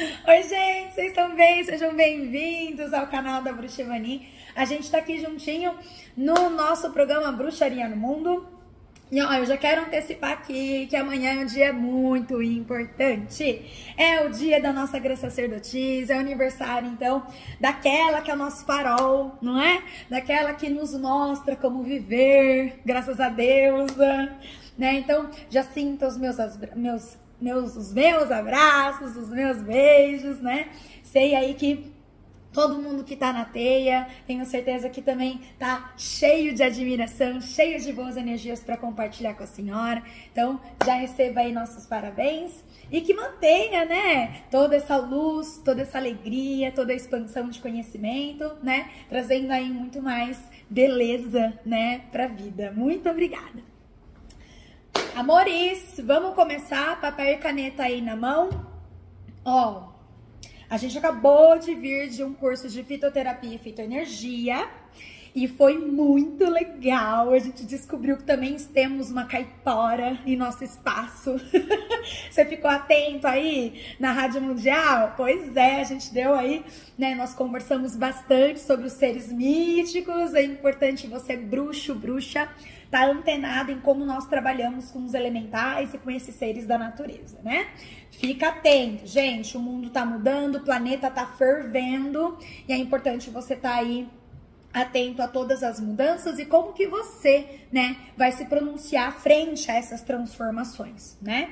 Oi, gente, vocês estão bem? Sejam bem-vindos ao canal da Bruxemani. A gente tá aqui juntinho no nosso programa Bruxaria no Mundo. E ó, eu já quero antecipar aqui que amanhã é um dia muito importante. É o dia da nossa grande sacerdotisa, é o aniversário, então, daquela que é o nosso farol, não é? Daquela que nos mostra como viver, graças a Deus, né? Então, já sinta os meus, meus, meus, os meus abraços, os meus beijos, né? Sei aí que Todo mundo que tá na teia, tenho certeza que também tá cheio de admiração, cheio de boas energias para compartilhar com a senhora. Então, já receba aí nossos parabéns e que mantenha, né, toda essa luz, toda essa alegria, toda a expansão de conhecimento, né, trazendo aí muito mais beleza, né, pra vida. Muito obrigada. Amores, vamos começar? Papel e caneta aí na mão. Ó, a gente acabou de vir de um curso de fitoterapia e fitoenergia e foi muito legal. A gente descobriu que também temos uma caipora em nosso espaço. Você ficou atento aí na Rádio Mundial? Pois é, a gente deu aí, né? Nós conversamos bastante sobre os seres míticos. É importante você, bruxo, bruxa, tá antenado em como nós trabalhamos com os elementais e com esses seres da natureza, né? Fica atento, gente, o mundo tá mudando, o planeta tá fervendo e é importante você tá aí atento a todas as mudanças e como que você, né, vai se pronunciar frente a essas transformações, né?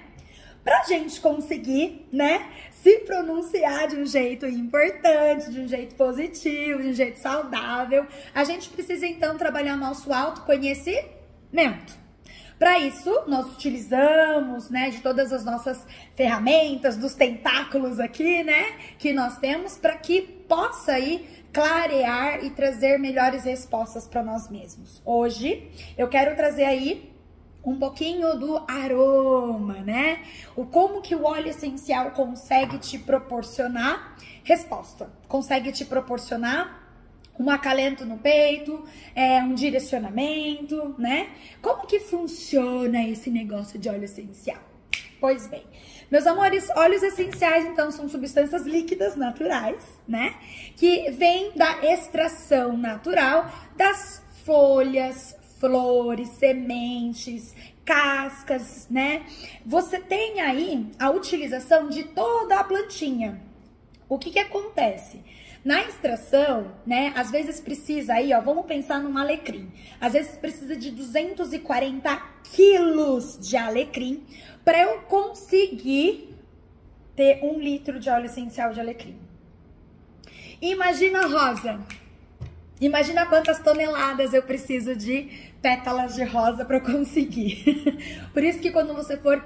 Pra gente conseguir, né, se pronunciar de um jeito importante, de um jeito positivo, de um jeito saudável, a gente precisa então trabalhar nosso autoconhecimento. Para isso, nós utilizamos, né, de todas as nossas ferramentas, dos tentáculos aqui, né, que nós temos para que possa aí clarear e trazer melhores respostas para nós mesmos. Hoje, eu quero trazer aí um pouquinho do aroma, né? O como que o óleo essencial consegue te proporcionar resposta, consegue te proporcionar um acalento no peito, é, um direcionamento, né? Como que funciona esse negócio de óleo essencial? Pois bem, meus amores, óleos essenciais então são substâncias líquidas naturais, né? Que vêm da extração natural das folhas, flores, sementes, cascas, né? Você tem aí a utilização de toda a plantinha. O que que acontece? Na extração, né, às vezes precisa aí, ó, vamos pensar num alecrim. Às vezes precisa de 240 quilos de alecrim para eu conseguir ter um litro de óleo essencial de alecrim. Imagina, Rosa. Imagina quantas toneladas eu preciso de pétalas de rosa para conseguir. Por isso que quando você for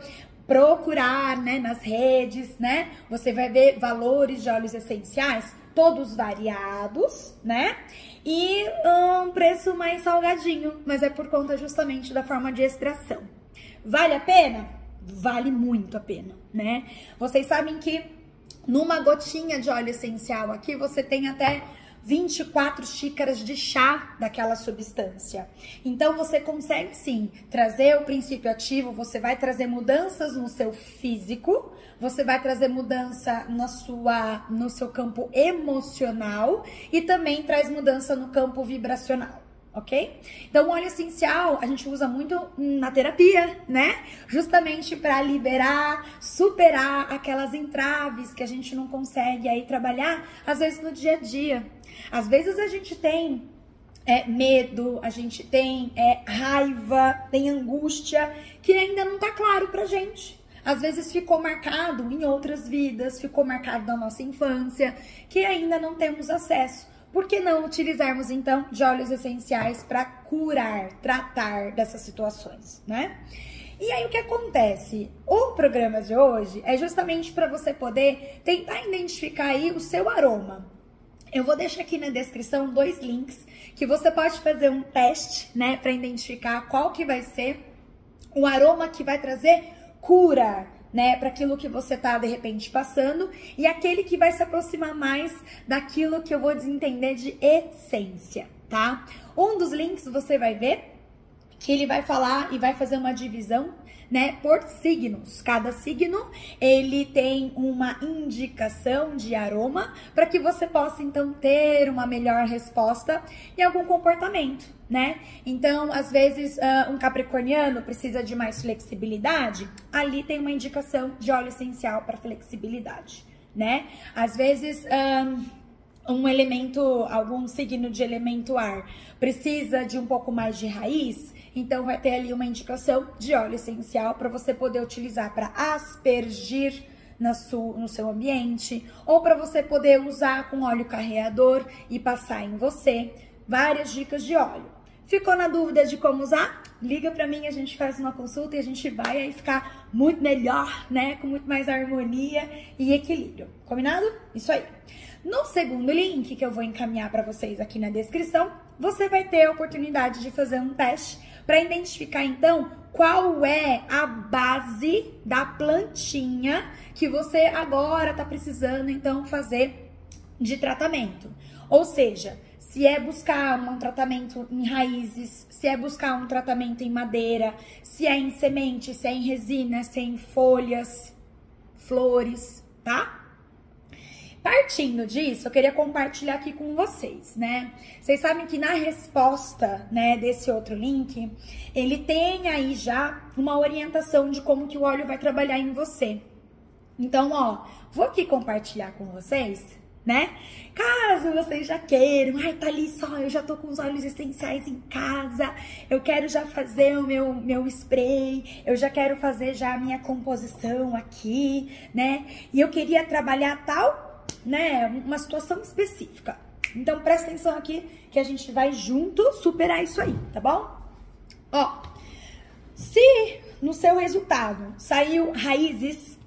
procurar, né, nas redes, né, você vai ver valores de óleos essenciais todos variados, né? E um preço mais salgadinho, mas é por conta justamente da forma de extração. Vale a pena? Vale muito a pena, né? Vocês sabem que numa gotinha de óleo essencial aqui você tem até 24 xícaras de chá daquela substância. Então você consegue sim trazer o princípio ativo, você vai trazer mudanças no seu físico, você vai trazer mudança na sua no seu campo emocional e também traz mudança no campo vibracional ok? Então, o óleo essencial a gente usa muito na terapia, né? Justamente para liberar, superar aquelas entraves que a gente não consegue aí trabalhar, às vezes no dia a dia. Às vezes a gente tem é, medo, a gente tem é, raiva, tem angústia que ainda não tá claro pra gente. Às vezes ficou marcado em outras vidas, ficou marcado na nossa infância, que ainda não temos acesso. Por que não utilizarmos então de óleos essenciais para curar, tratar dessas situações, né? E aí o que acontece? O programa de hoje é justamente para você poder tentar identificar aí o seu aroma. Eu vou deixar aqui na descrição dois links que você pode fazer um teste, né, para identificar qual que vai ser o aroma que vai trazer cura, né, para aquilo que você tá de repente passando e aquele que vai se aproximar mais daquilo que eu vou entender de essência, tá? Um dos links você vai ver que ele vai falar e vai fazer uma divisão né, por signos. Cada signo, ele tem uma indicação de aroma para que você possa então ter uma melhor resposta em algum comportamento, né? Então, às vezes, uh, um capricorniano precisa de mais flexibilidade, ali tem uma indicação de óleo essencial para flexibilidade, né? Às vezes, um, um elemento, algum signo de elemento ar precisa de um pouco mais de raiz, então vai ter ali uma indicação de óleo essencial para você poder utilizar para aspergir na sua, no seu ambiente ou para você poder usar com óleo carreador e passar em você. Várias dicas de óleo. Ficou na dúvida de como usar? Liga para mim, a gente faz uma consulta e a gente vai aí ficar muito melhor, né? Com muito mais harmonia e equilíbrio. Combinado? Isso aí. No segundo link que eu vou encaminhar para vocês aqui na descrição, você vai ter a oportunidade de fazer um teste para identificar então qual é a base da plantinha que você agora está precisando então fazer de tratamento. Ou seja, se é buscar um tratamento em raízes, se é buscar um tratamento em madeira, se é em semente, se é em resina, se é em folhas, flores, tá? Partindo disso, eu queria compartilhar aqui com vocês, né? Vocês sabem que na resposta, né, desse outro link, ele tem aí já uma orientação de como que o óleo vai trabalhar em você. Então, ó, vou aqui compartilhar com vocês, né? Caso vocês já queiram, ai, tá ali só, eu já tô com os óleos essenciais em casa, eu quero já fazer o meu, meu spray, eu já quero fazer já a minha composição aqui, né? E eu queria trabalhar tal né, uma situação específica. Então presta atenção aqui que a gente vai junto superar isso aí, tá bom? Ó, se no seu resultado saiu raízes,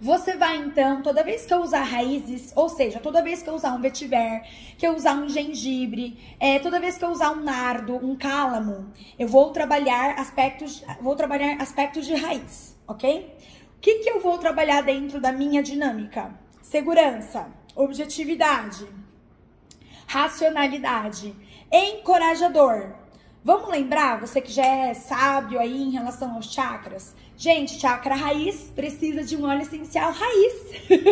você vai então, toda vez que eu usar raízes, ou seja, toda vez que eu usar um vetiver, que eu usar um gengibre, é, toda vez que eu usar um nardo, um cálamo, eu vou trabalhar aspectos, vou trabalhar aspectos de raiz, ok? O que, que eu vou trabalhar dentro da minha dinâmica? Segurança, objetividade, racionalidade, encorajador. Vamos lembrar, você que já é sábio aí em relação aos chakras? Gente, chakra raiz precisa de um óleo essencial raiz.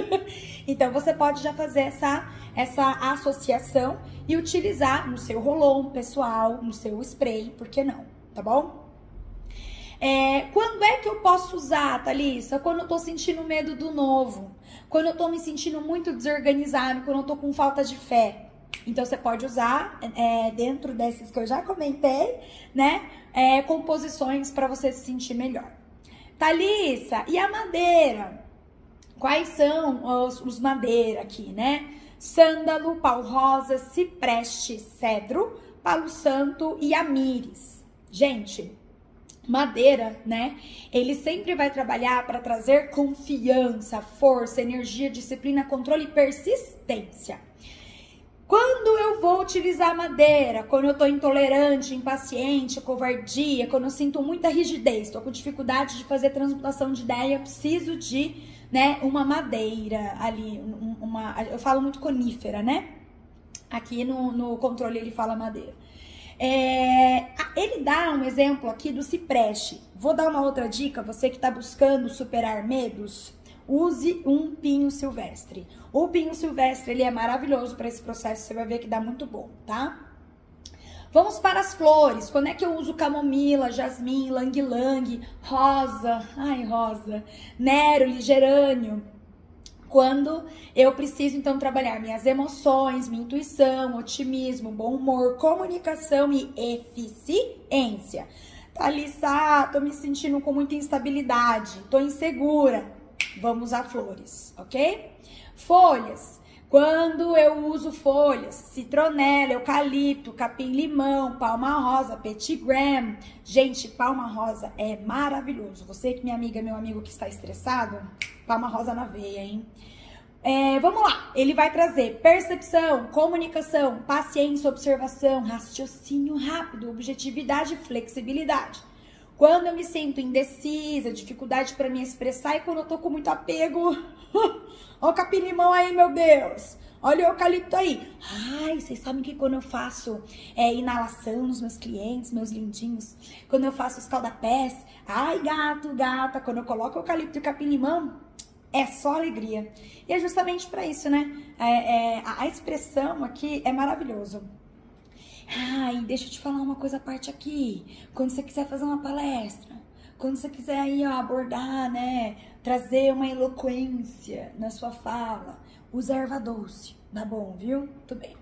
então você pode já fazer essa, essa associação e utilizar no seu rolon pessoal, no seu spray, por que não? Tá bom? É, quando é que eu posso usar, Thalissa? Quando eu tô sentindo medo do novo. Quando eu tô me sentindo muito desorganizado, quando eu tô com falta de fé. Então você pode usar é, dentro desses que eu já comentei, né? É, composições para você se sentir melhor. Thalissa, e a madeira? Quais são os, os madeira aqui, né? Sândalo, pau rosa, cipreste, cedro, palo santo e amires. Gente, madeira, né? Ele sempre vai trabalhar para trazer confiança, força, energia, disciplina, controle e persistência. Quando eu vou utilizar madeira, quando eu tô intolerante, impaciente, covardia, quando eu sinto muita rigidez, tô com dificuldade de fazer transmutação de ideia, preciso de, né, uma madeira ali, uma, eu falo muito conífera, né? Aqui no, no controle ele fala madeira. É, ele dá um exemplo aqui do cipreste. Vou dar uma outra dica, você que está buscando superar medos, use um pinho silvestre. O pinho silvestre ele é maravilhoso para esse processo, você vai ver que dá muito bom, tá? Vamos para as flores. Quando é que eu uso camomila, jasmim, lang-lang, rosa, ai rosa, néroli, gerânio? Quando eu preciso então trabalhar minhas emoções, minha intuição, otimismo, bom humor, comunicação e eficiência. Thalissa, tô me sentindo com muita instabilidade, tô insegura. Vamos usar flores, ok? Folhas. Quando eu uso folhas, citronela, eucalipto, capim-limão, palma rosa, petit gram. Gente, palma rosa é maravilhoso. Você que minha amiga, meu amigo que está estressado, palma rosa na veia, hein? É, vamos lá, ele vai trazer percepção, comunicação, paciência, observação, raciocínio rápido, objetividade e flexibilidade. Quando eu me sinto indecisa, dificuldade para me expressar e quando eu tô com muito apego, ó o capim-limão aí, meu Deus. Olha o eucalipto aí. Ai, vocês sabem que quando eu faço é, inalação nos meus clientes, meus lindinhos, quando eu faço escaldapés, ai, gato, gata, quando eu coloco eucalipto e capim-limão, é só alegria. E é justamente para isso, né? É, é, a expressão aqui é maravilhoso. Ai, deixa eu te falar uma coisa à parte aqui. Quando você quiser fazer uma palestra, quando você quiser aí ó, abordar, né, trazer uma eloquência na sua fala, usa erva doce, tá bom, viu? Muito bem.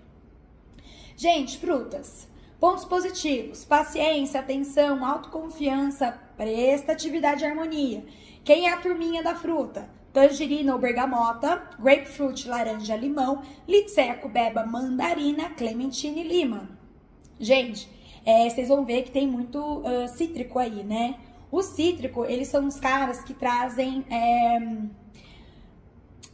Gente, frutas. Pontos positivos: paciência, atenção, autoconfiança, prestatividade e harmonia. Quem é a turminha da fruta? Tangerina ou bergamota, grapefruit, laranja, limão, litseco, beba, mandarina, clementina e lima. Gente, é, vocês vão ver que tem muito uh, cítrico aí, né? O cítrico, eles são os caras que trazem. É,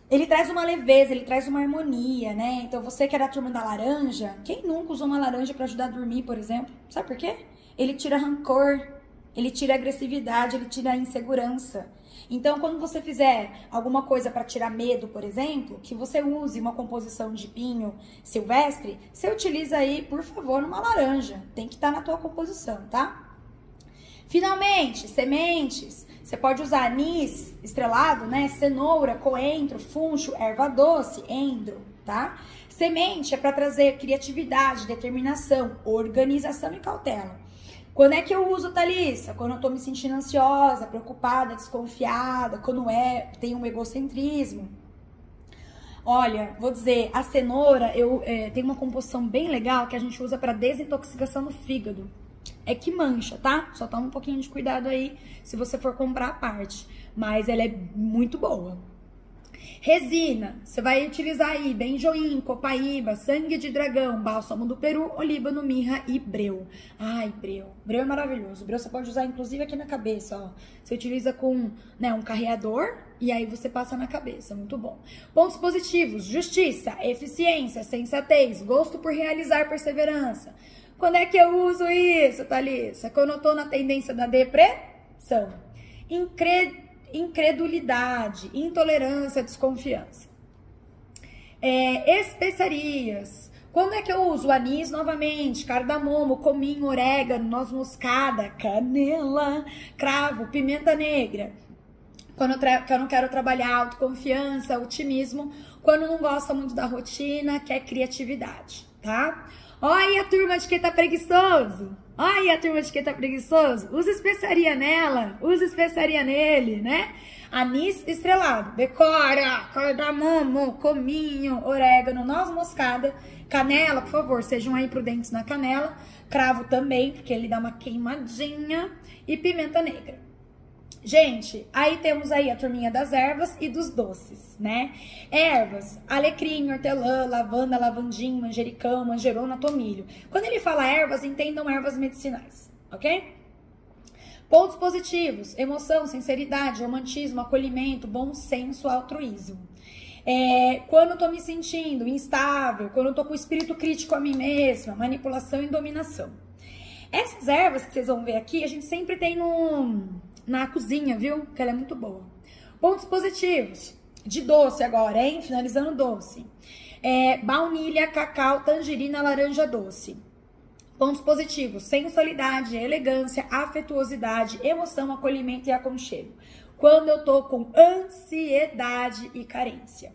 ele traz uma leveza, ele traz uma harmonia, né? Então você que é da turma da laranja, quem nunca usou uma laranja para ajudar a dormir, por exemplo? Sabe por quê? Ele tira rancor, ele tira agressividade, ele tira insegurança. Então, quando você fizer alguma coisa para tirar medo, por exemplo, que você use uma composição de pinho silvestre, você utiliza aí, por favor, uma laranja. Tem que estar tá na tua composição, tá? Finalmente, sementes. Você pode usar anis estrelado, né? Cenoura, coentro, funcho, erva doce, endro, tá? Semente é para trazer criatividade, determinação, organização e cautela. Quando é que eu uso Thalissa? Quando eu tô me sentindo ansiosa, preocupada, desconfiada, quando é, tem um egocentrismo. Olha, vou dizer, a cenoura eu é, tem uma composição bem legal que a gente usa para desintoxicação do fígado é que mancha, tá? Só toma um pouquinho de cuidado aí se você for comprar a parte. Mas ela é muito boa. Resina, você vai utilizar aí benjoim, copaíba, sangue de dragão, bálsamo do Peru, olíbano, mirra e breu. Ai, breu. Breu é maravilhoso. Breu você pode usar inclusive aqui na cabeça, ó. Você utiliza com, né, um carreador e aí você passa na cabeça, muito bom. Pontos positivos: justiça, eficiência, sensatez, gosto por realizar, perseverança. Quando é que eu uso isso, Thalissa? Quando eu tô na tendência da depressão. Incredulidade, intolerância, desconfiança. É, especiarias. Quando é que eu uso anis novamente? Cardamomo, cominho, orégano, noz moscada, canela, cravo, pimenta negra. Quando eu, eu não quero trabalhar autoconfiança, otimismo. Quando não gosta muito da rotina, quer criatividade, tá? Olha a turma de quem tá preguiçoso. Olha a turma de quem tá preguiçoso. Usa especiaria nela, usa especiaria nele, né? Anis estrelado, decora, cardamomo, cominho, orégano, noz moscada, canela, por favor, sejam aí prudentes na canela. Cravo também, porque ele dá uma queimadinha. E pimenta negra. Gente, aí temos aí a turminha das ervas e dos doces, né? Ervas, alecrim, hortelã, lavanda, lavandinho, manjericão, manjerona, tomilho. Quando ele fala ervas, entendam ervas medicinais, ok? Pontos positivos: emoção, sinceridade, romantismo, acolhimento, bom senso, altruísmo. É, quando eu tô me sentindo instável, quando eu tô com espírito crítico a mim mesma, manipulação e dominação. Essas ervas que vocês vão ver aqui, a gente sempre tem no na cozinha, viu? Que ela é muito boa. Pontos positivos. De doce agora, hein? Finalizando doce. É, baunilha, cacau, tangerina, laranja doce. Pontos positivos: sensualidade, elegância, afetuosidade, emoção, acolhimento e aconchego. Quando eu tô com ansiedade e carência.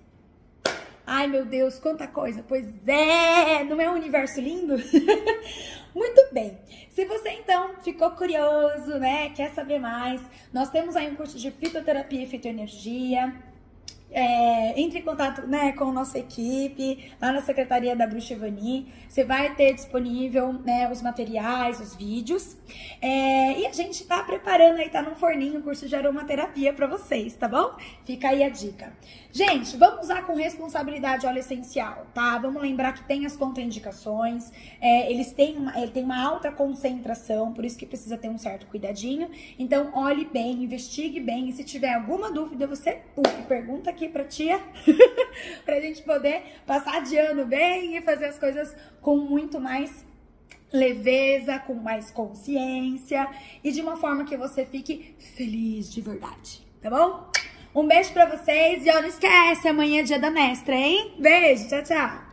Ai, meu Deus, quanta coisa. Pois é, não é um universo lindo? Muito bem. Se você então ficou curioso, né, quer saber mais, nós temos aí um curso de fitoterapia e fitoenergia é, entre em contato né, com a nossa equipe, lá na Secretaria da Bruxa Ivani. Você vai ter disponível né, os materiais, os vídeos. É, e a gente tá preparando aí, tá no forninho o curso de aromaterapia para vocês, tá bom? Fica aí a dica. Gente, vamos usar com responsabilidade óleo essencial, tá? Vamos lembrar que tem as contraindicações, é, eles têm uma, ele tem uma alta concentração, por isso que precisa ter um certo cuidadinho. Então, olhe bem, investigue bem, e se tiver alguma dúvida, você puf, pergunta aqui pra tia, pra gente poder passar de ano bem e fazer as coisas com muito mais leveza, com mais consciência e de uma forma que você fique feliz de verdade, tá bom? Um beijo pra vocês e ó, não esquece, amanhã é dia da mestra, hein? Beijo, tchau, tchau.